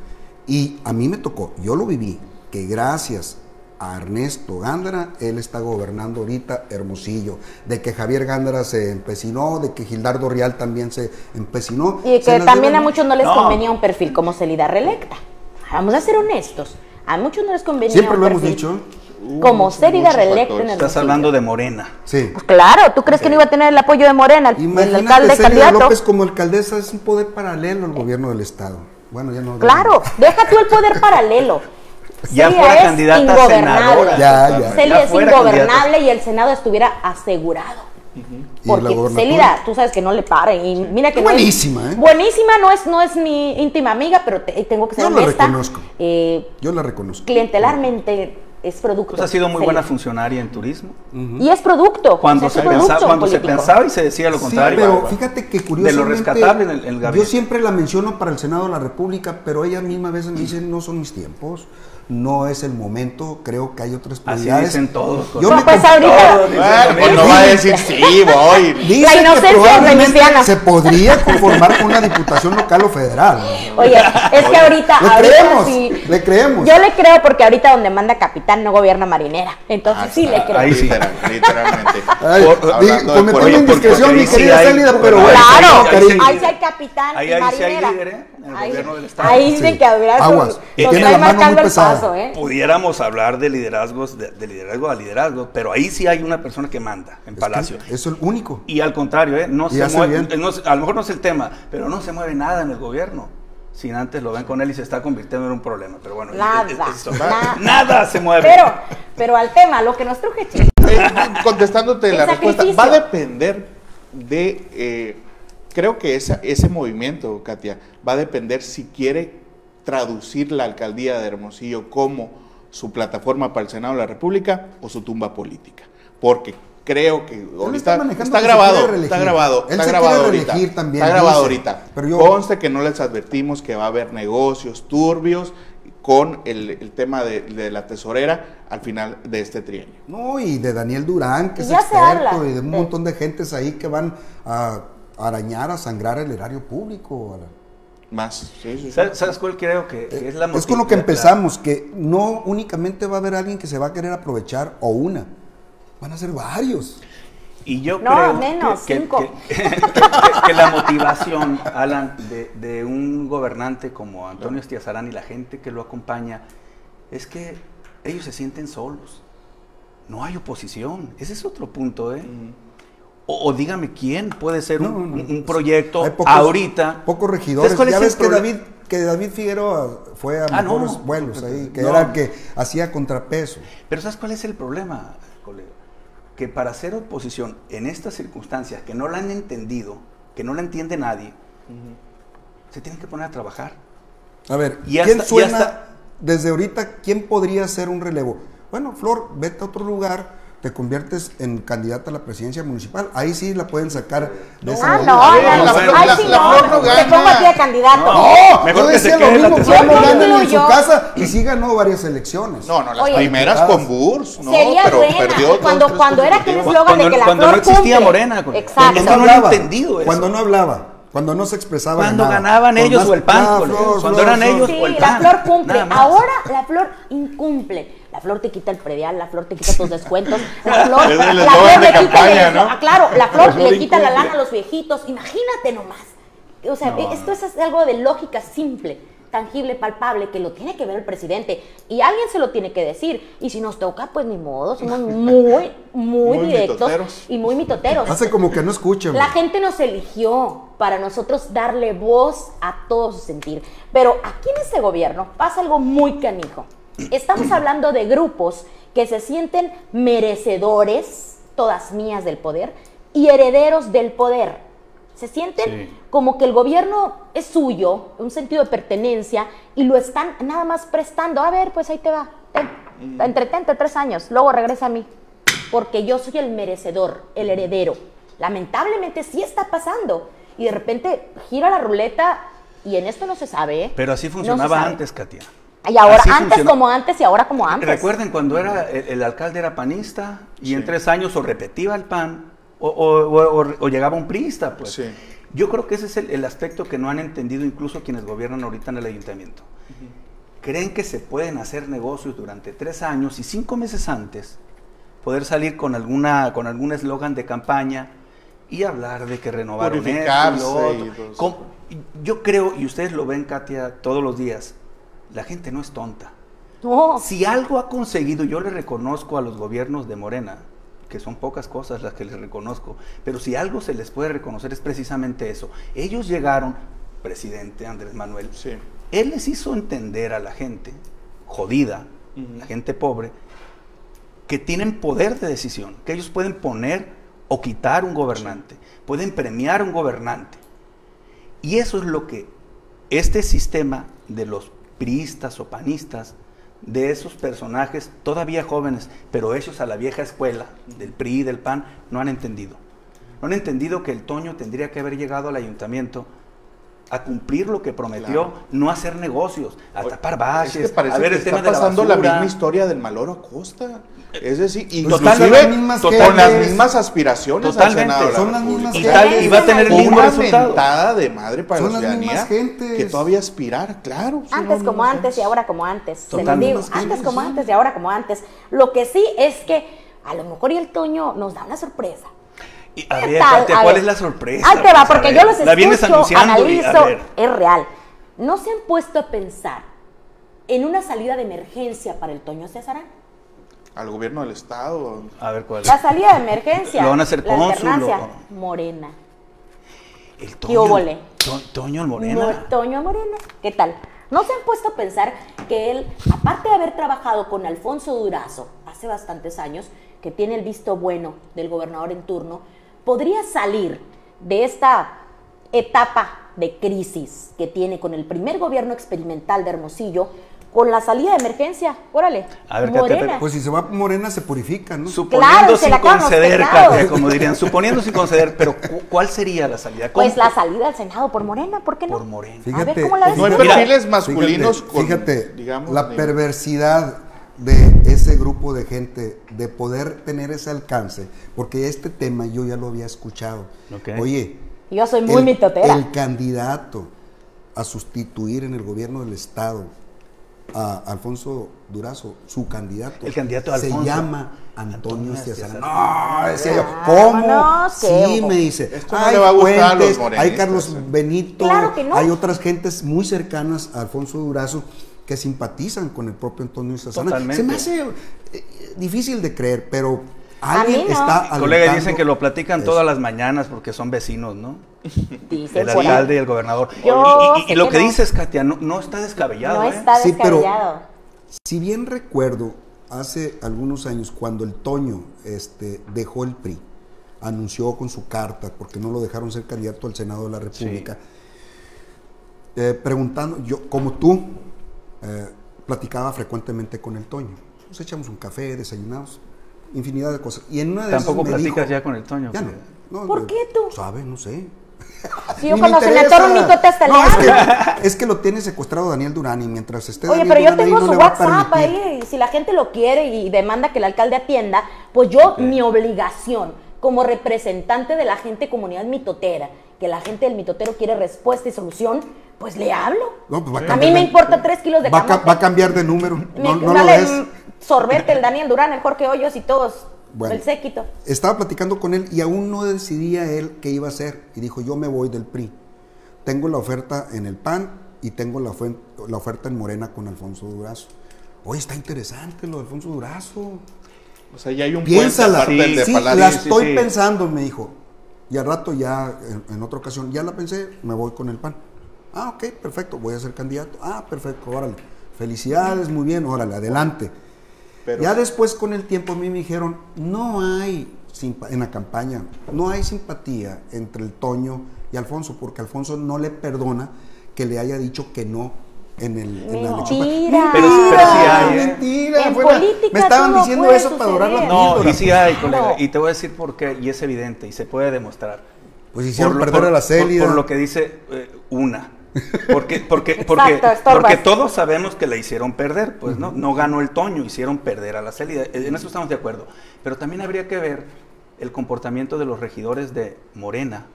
Y a mí me tocó, yo lo viví, que gracias a Ernesto Gándara, él está gobernando ahorita Hermosillo, de que Javier Gándara se empecinó, de que Gildardo Rial también se empecinó. Y que también a muchos no les convenía un perfil como Celida reelecta. Vamos a ser honestos, a muchos no les convenía Siempre lo hemos dicho. Como Celida reelecta en Hermosillo. Estás hablando de Morena. Sí. Pues claro, ¿tú crees que no iba a tener el apoyo de Morena, el, el alcalde candidato? López como alcaldesa es un poder paralelo al gobierno del Estado. Bueno, ya no. Claro, deja tú el poder paralelo <laughs> ya fuera candidata a senadora. Ya, ya. Celia es ingobernable y el Senado estuviera asegurado. Porque Celida, tú sabes que no le para. Y mira que buenísima, ¿eh? Buenísima, no es, no es mi íntima amiga, pero tengo que ser Yo honesta. La reconozco. Eh, Yo la reconozco. Clientelarmente es producto. Pues ha sido muy buena funcionaria en turismo. Y es producto. Cuando, se, pensaba, cuando se pensaba y se decía lo contrario. pero fíjate que curiosamente... De lo rescatable en el, gabinete. Yo siempre la menciono para el Senado de la República, pero ella misma a veces me dice, no son mis tiempos no es el momento, creo que hay otras prioridades. Así dicen todos. Yo no, pues ahorita. Bueno, <laughs> pues no va a decir sí, voy. <laughs> Dice la inocencia que probablemente se podría conformar con una diputación local o federal. Oye, es que ahorita. Le creemos, le creemos. Yo le creo porque ahorita donde manda no gobierna marinera. Entonces ah, sí le creo. Ahí sí, literalmente. Cometí una indiscreción, mi querida Célida, pero bueno. Claro, ahí sí hay capitán y marinera. ¿eh? el gobierno del Estado. Ahí sí que Aguas. Tiene la mano muy pesada. ¿eh? Pudiéramos hablar de liderazgos, de, liderazgo a liderazgo, pero ahí sí hay una persona que manda en Palacio. Eso es el único. Y al contrario, ¿eh? no se mueve, a lo mejor no es el tema, pero no se mueve nada en el gobierno sin antes lo ven con él y se está convirtiendo en un problema. Pero bueno, nada, nada, se mueve. Pero, pero al tema, lo que nos truje eh, contestándote la respuesta, va a depender de eh, Creo que ese movimiento, Katia, va a depender si quiere traducir la alcaldía de Hermosillo como su plataforma para el Senado de la República o su tumba política. Porque creo que ahorita está, grabado, está grabado, está grabado ahorita, también, está grabado ahorita. Pero Conste que no les advertimos que va a haber negocios turbios con el, tema de, la tesorera al final de este trienio. No, y de Daniel Durán, que es experto, y de un montón de gentes ahí que van a arañar, a sangrar el erario público. Más. ¿Sabes, cuál creo que, es la Es con lo que empezamos, que no únicamente va a haber alguien que se va a querer aprovechar o una, van a ser varios. Y yo creo que, la motivación, Alan, de, un gobernante como Antonio Estiazarán y la gente que lo acompaña, es que ellos se sienten solos. No hay oposición. Ese es otro punto, ¿eh? O, dígame quién puede ser un, proyecto ahorita. Pocos regidores. Ya ves que David, que David Figueroa fue a ah, mejores vuelos ahí, que era el que hacía contrapeso. Pero ¿sabes cuál es el problema, colega? Que para hacer oposición en estas circunstancias que no la han entendido, que no la entiende nadie, se tienen que poner a trabajar. A ver, ¿quién suena desde ahorita? ¿Quién podría ser un relevo? Bueno, Flor, vete a otro lugar te conviertes en candidata a la presidencia municipal. Ahí sí la pueden sacar de esa Ah, no, ahí sí no. Te pongo a ti a candidato. No, mejor que se quede lo mismo, no gana en su casa y sí ganó varias elecciones. No, no, las primeras con Burs, no, pero perdió cuando cuando era aquel eslogan de que la cuando no existía Morena, exacto. no hablaba, entendido Cuando no hablaba. Cuando no se expresaba Cuando ganaban ellos o el PAN. Cuando eran ellos o el PAN. la flor cumple. Ahora la flor incumple flor te quita el predial, la flor te quita tus descuentos, la flor, la <laughs> flor le quita, ¿no? ah, claro, la flor, <laughs> le quita la lana a los viejitos, imagínate nomás. O sea, esto es algo de lógica simple, tangible, palpable, que lo tiene que ver el presidente y alguien se lo tiene que decir. Y si nos toca, pues ni modo, somos <laughs> muy, muy, directos y muy mitoteros. Hace como que no escuchan. La gente nos eligió para nosotros darle voz a todo su sentir. Pero aquí en este gobierno pasa algo muy canijo. Estamos hablando de grupos que se sienten merecedores, todas mías del poder, y herederos del poder. Se sienten como que el gobierno es suyo, un sentido de pertenencia, y lo están nada más prestando. A ver, pues ahí te va, ten, entretente tres años, luego regresa a mí, porque yo soy el merecedor, el heredero. Lamentablemente sí está pasando. Y de repente gira la ruleta y en esto no se sabe. ¿eh? Pero así funcionaba antes, Katia. Y ahora, antes como antes y ahora como antes. Recuerden cuando era el, alcalde era panista y en tres años o repetía el PAN o, llegaba un priista, pues. Yo creo que ese es el, aspecto que no han entendido incluso quienes gobiernan ahorita en el ayuntamiento. Creen que se pueden hacer negocios durante tres años y cinco meses antes poder salir con alguna con algún eslogan de campaña y hablar de que renovaron esto y Yo creo, y ustedes lo ven, Katia, todos los días, la gente no es tonta. Si algo ha conseguido, yo le reconozco a los gobiernos de Morena, que son pocas cosas las que les reconozco, pero si algo se les puede reconocer es precisamente eso. Ellos llegaron, presidente Andrés Manuel, él les hizo entender a la gente jodida, la gente pobre, que tienen poder de decisión, que ellos pueden poner o quitar un gobernante, pueden premiar un gobernante. Y eso es lo que este sistema de los priistas o panistas de esos personajes todavía jóvenes, pero hechos a la vieja escuela del PRI y del PAN, no han entendido. No han entendido que el Toño tendría que haber llegado al ayuntamiento a cumplir lo que prometió, no hacer negocios, a tapar baches, a ver el tema está pasando la, misma historia del Maloro Costa. Es decir, y pues totalmente, con las mismas aspiraciones totalmente, son las mismas y, y, va a tener el mismo resultado. de madre para son la ciudadanía que todavía aspirar, claro. Antes como antes y ahora como antes. Digo, antes como antes y ahora como antes. Lo que sí es que a lo mejor y el Toño nos da una sorpresa. Y, a ver, ¿cuál es la sorpresa? Ahí te va, porque yo los escucho, analizo, es real. ¿No se han puesto a pensar en una salida de emergencia para el Toño César? Al gobierno del Estado. A ver cuál. La salida de emergencia. Lo van a hacer cónsul. Morena. El Toño. Toño Morena. Toño Morena. ¿Qué tal? ¿No se han puesto a pensar que él, aparte de haber trabajado con Alfonso Durazo hace bastantes años, que tiene el visto bueno del gobernador en turno, podría salir de esta etapa de crisis que tiene con el primer gobierno experimental de Hermosillo, con la salida de emergencia, órale, a ver, Morena. Pues si se va Morena se purifica, ¿no? Suponiendo sin conceder, como dirían, suponiendo sin conceder, pero ¿cuál sería la salida? Pues la salida al Senado por Morena, ¿por qué no? Por Morena. Fíjate, a ver, ¿cómo la no hay perfiles masculinos fíjate, digamos, la perversidad de ese grupo de gente de poder tener ese alcance, porque este tema yo ya lo había escuchado. Oye, yo soy muy mitotera. El candidato a sustituir en el gobierno del estado a Alfonso Durazo, su candidato, el candidato se llama Antonio, Antonio No, decía yo, ¿cómo? sí, me dice. Esto no hay le va a gustar a los hay Carlos Benito, hay otras gentes muy cercanas a Alfonso Durazo que simpatizan con el propio Antonio Sazana. Se me hace eh, difícil de creer, pero alguien está al Colegas dicen que lo platican todas las mañanas porque son vecinos, ¿no? <laughs> el alcalde y el gobernador. y, lo que, dices, Katia, no, está descabellado. No ¿eh? está descabellado. si bien recuerdo, hace algunos años, cuando el Toño este, dejó el PRI, anunció con su carta, porque no lo dejaron ser candidato al Senado de la República, eh, preguntando, yo, como tú, eh, platicaba frecuentemente con el Toño. Nos echamos un café, desayunamos, infinidad de cosas. Y en una de Tampoco platicas ya con el Toño. Ya no. ¿Por qué tú? ¿Sabes? No sé. Si <laughs> yo cuando se me atora un hasta no, es, que, es que lo tiene secuestrado Daniel Durán y mientras esté Oye, pero yo tengo su WhatsApp ahí y si la gente lo quiere y demanda que el alcalde atienda, pues yo, mi obligación como representante de la gente comunidad mitotera, que la gente del mitotero quiere respuesta y solución, pues le hablo. Pues a, mí me importa tres kilos de va, va a cambiar de número. no, no lo es. Sorbete, el <laughs> Daniel Durán, el Jorge Hoyos y todos. el séquito. Estaba platicando con él y aún no decidía él qué iba a hacer. Y dijo, yo me voy del PRI. Tengo la oferta en el PAN y tengo la, la oferta en Morena con Alfonso Durazo. Oye, está interesante lo de Alfonso Durazo. O sea, ya hay un Piénsala, sí, sí, la estoy pensando, me dijo. Y al rato ya, en, otra ocasión, ya la pensé, me voy con el PAN. Ah, ok, perfecto, voy a ser candidato. Ah, perfecto, órale. Felicidades, muy bien, órale, adelante. ya después con el tiempo a mí me dijeron, no hay, en la campaña, no hay simpatía entre el Toño y Alfonso, porque Alfonso no le perdona que le haya dicho que no en, el, en la Mentira. Pero, pero sí hay. ¿eh? Mentira. me estaban diciendo eso para dorar la No, y sí hay, colega. Y te voy a decir por qué, y es evidente, y se puede demostrar. Pues hicieron perder a la Celia. Por, lo que dice eh, una. Porque, porque, <laughs> porque, porque todos sabemos que la hicieron perder, pues no, no ganó el Toño, hicieron perder a la Celia. En eso estamos de acuerdo. Pero también habría que ver el comportamiento de los regidores de Morena,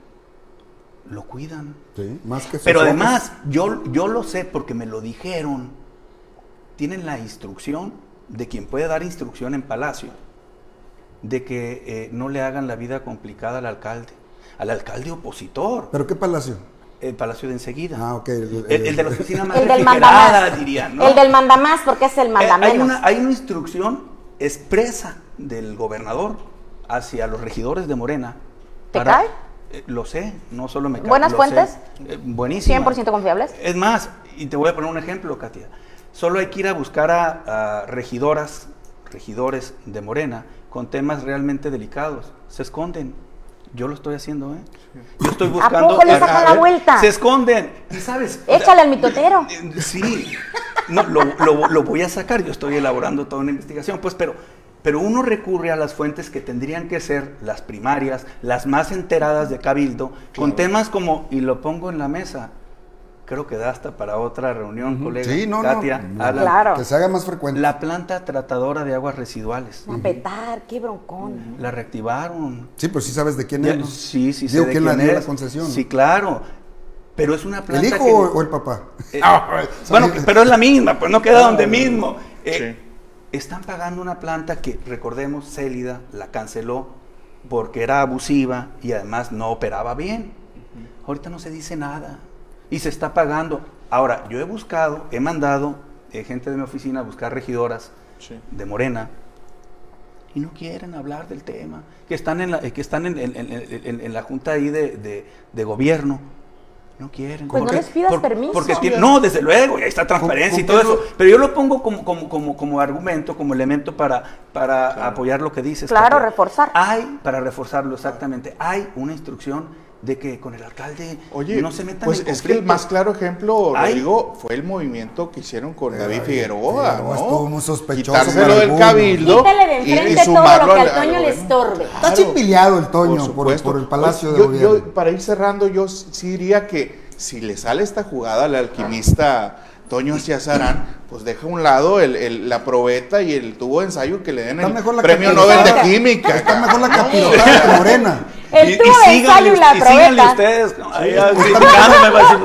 lo cuidan. Sí, más que Pero además, yo, yo lo sé porque me lo dijeron. Tienen la instrucción de quien puede dar instrucción en Palacio, de que eh, no le hagan la vida complicada al alcalde, al alcalde opositor. ¿Pero qué Palacio? El Palacio de enseguida. Ah, ok. El, de la oficina <laughs> más el del refrigerada, dirían. ¿no? El del mandamás, porque es el eh, mandamás. hay, una, hay una instrucción expresa del gobernador hacia los regidores de Morena. ¿Te cae? Eh, lo sé, no solo me ¿Buenas fuentes? Eh, buenísimas. ¿100% confiables? Es más, y te voy a poner un ejemplo, Katia. Solo hay que ir a buscar a, regidoras, regidores de Morena, con temas realmente delicados. Se esconden. Yo lo estoy haciendo, ¿eh? Yo estoy buscando. ¿A poco le sacan la vuelta? Se esconden. ¿Y sabes? Échale al mitotero. Sí. no, lo, voy a sacar, yo estoy elaborando toda una investigación, pues, pero, pero uno recurre a las fuentes que tendrían que ser las primarias, las más enteradas de Cabildo, con temas como, y lo pongo en la mesa, creo que da hasta para otra reunión, colega. Sí, no, Katia, no, claro. Que se haga más frecuente. La planta tratadora de aguas residuales. A petar, qué broncón. La reactivaron. Sí, pero sí sabes de quién es. Sí, sí, sé de quién la dio la concesión. Sí, claro. Pero es una planta. ¿El hijo o el papá? Eh, <laughs> bueno, pero es la misma, pues no queda donde mismo. Eh, están pagando una planta que, recordemos, Célida la canceló porque era abusiva y además no operaba bien. Ahorita no se dice nada y se está pagando. Ahora, yo he buscado, he mandado eh, gente de mi oficina a buscar regidoras de Morena y no quieren hablar del tema, que están en la, que están en, la junta ahí de, gobierno. No quieren. Pues no les pidas permiso. Porque no, desde luego, ahí está transparencia y todo eso. Pero yo lo pongo como, como, como, como argumento, como elemento para, para apoyar lo que dices. Claro, reforzar. Hay, para reforzarlo exactamente, hay una instrucción de que con el alcalde Oye, no se metan pues es que el más claro ejemplo, Rodrigo, fue el movimiento que hicieron con David Figueroa, ¿no? Estuvo muy sospechoso. Quitárselo del cabildo de enfrente todo lo que al Toño le estorbe. Está chipileado el Toño por, el Palacio de Gobierno. Yo, para ir cerrando, yo sí diría que si le sale esta jugada al alquimista Toño Ciazarán, pues deja a un lado el, la probeta y el tubo de ensayo que le den el premio Nobel de Química. Está mejor la capirotada de Morena. El tubo de ensayo y la probeta. ustedes.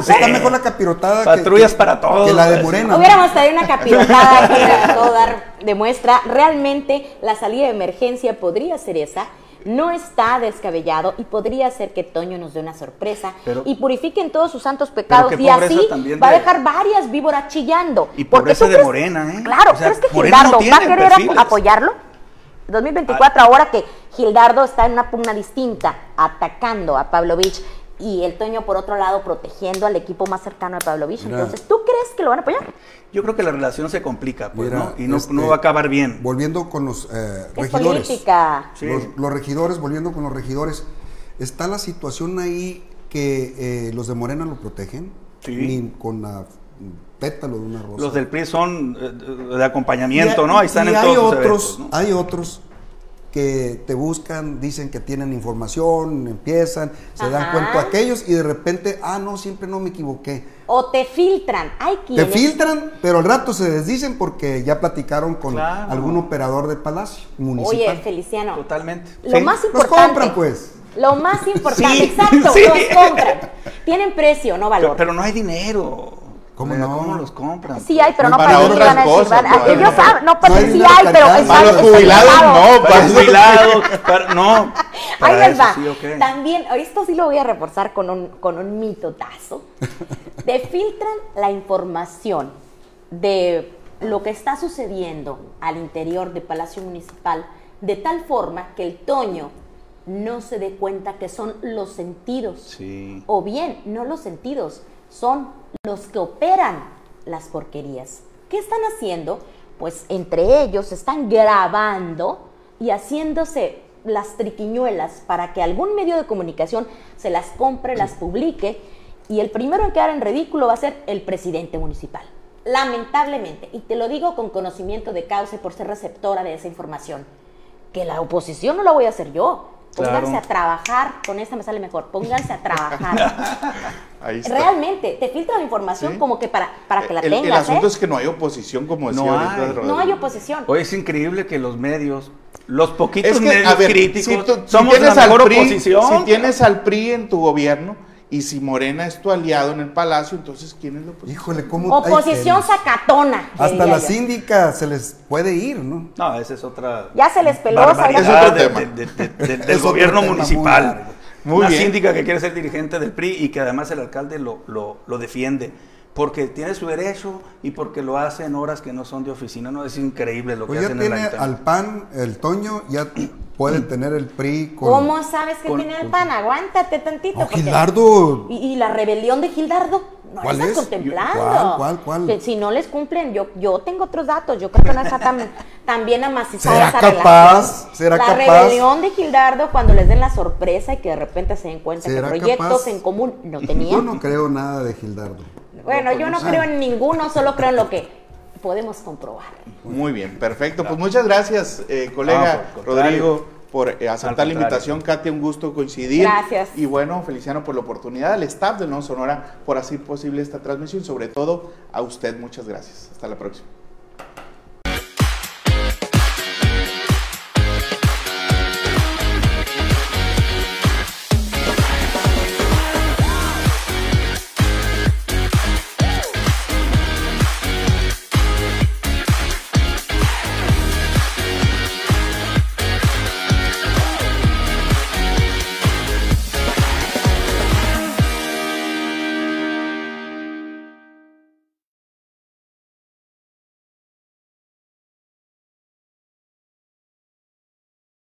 está, mejor la capirotada Patrullas que, para todos. Que la de Morena. Hubiéramos tenido una <laughs> capirotada que todo dar demuestra. Realmente la salida de emergencia podría ser esa no está descabellado y podría ser que Toño nos dé una sorpresa y purifiquen todos sus santos pecados y así va a dejar varias víboras chillando. Y por eso de Morena, ¿eh? Claro, ¿crees que Gildardo va a querer apoyarlo? 2024, ahora que Gildardo está en una pugna distinta, atacando a Pavlovich y el Toño por otro lado protegiendo al equipo más cercano de Pavlovich. Entonces, ¿tú crees que lo van a apoyar? Yo creo que la relación se complica, pues, ¿no? Y no, este, no, va a acabar bien. Volviendo con los eh, regidores. Política. Los, regidores, volviendo con los regidores, está la situación ahí que eh, los de Morena lo protegen, sí. ni con la pétalo de una rosa. Los del PRI son eh, de acompañamiento, ¿no? Ahí están en hay todos otros, Hay otros que te buscan, dicen que tienen información, empiezan, se dan cuenta aquellos y de repente, ah, no, siempre no me equivoqué. O te filtran, hay quienes... Te filtran, pero al rato se desdicen porque ya platicaron con algún operador de palacio municipal. Oye, Feliciano. Totalmente. Lo más importante... Los compran, pues. Lo más <laughs> importante, <laughs> exacto, los compran. Tienen precio, no valor. pero no hay dinero. ¿Cómo no? ¿Cómo los compran? Sí hay, pero no para, para otras cosas. Ellos saben, no, pero sí hay, pero es para los jubilados no, <laughs> para los jubilados, no. Ahí les va. También, esto sí lo voy a reforzar con un, con un mitotazo. <laughs> Te filtran la información de lo que está sucediendo al interior de Palacio Municipal de tal forma que el Toño no se dé cuenta que son los sentidos. Sí. O bien, no los sentidos, son los que operan las porquerías. ¿Qué están haciendo? Pues entre ellos están grabando y haciéndose las triquiñuelas para que algún medio de comunicación se las compre, las publique y el primero en quedar en ridículo va a ser el presidente municipal. Lamentablemente, y te lo digo con conocimiento de causa y por ser receptora de esa información, que la oposición no la voy a hacer yo, Pónganse a trabajar, con esta me sale mejor, pónganse a trabajar. <laughs> Realmente, te filtra la información como que para, para que la tengas. El asunto ¿eh? es que no hay oposición, como decía no hay, No hay oposición. Hoy es increíble que los medios, los poquitos medios críticos, somos la mejor oposición. Si tienes al PRI en tu gobierno, y si Morena es tu aliado en el palacio, entonces ¿quién es la oposición? Híjole, ¿cómo? Oposición sacatona. Hasta la síndica se les puede ir, ¿no? No, esa es otra. Ya se les peló. Es otro tema. del <laughs> gobierno municipal. Muy Una síndica que quiere ser dirigente del PRI y que además el alcalde lo, lo, lo defiende porque tiene su derecho y porque lo hace en horas que no son de oficina. No es increíble lo pues que hacen en el tiene al PAN, el Toño, ya pueden tener el PRI con... ¿Cómo sabes que tiene el PAN? Aguántate tantito. Gildardo... ¿Y, la rebelión de Gildardo? No ¿Cuál está es? contemplando. ¿Cuál, cuál, cuál? si no les cumplen, yo, yo tengo otros datos. Yo creo que no está tan, <laughs> tan bien amacizada ¿Será capaz? ¿Será la rebelión de Gildardo cuando les den la sorpresa y que de repente se den cuenta que proyectos en común no <laughs> tenían. Yo no creo nada de Gildardo. Bueno, yo no creo en ninguno, solo creo en lo que podemos comprobar. Muy bien, perfecto. Pues muchas gracias, eh, colega Rodrigo por eh, aceptar la invitación. Katia, un gusto coincidir. Gracias. Y bueno, Feliciano por la oportunidad, al staff de Nuevo Sonora por hacer posible esta transmisión, sobre todo a usted, muchas gracias. Hasta la próxima.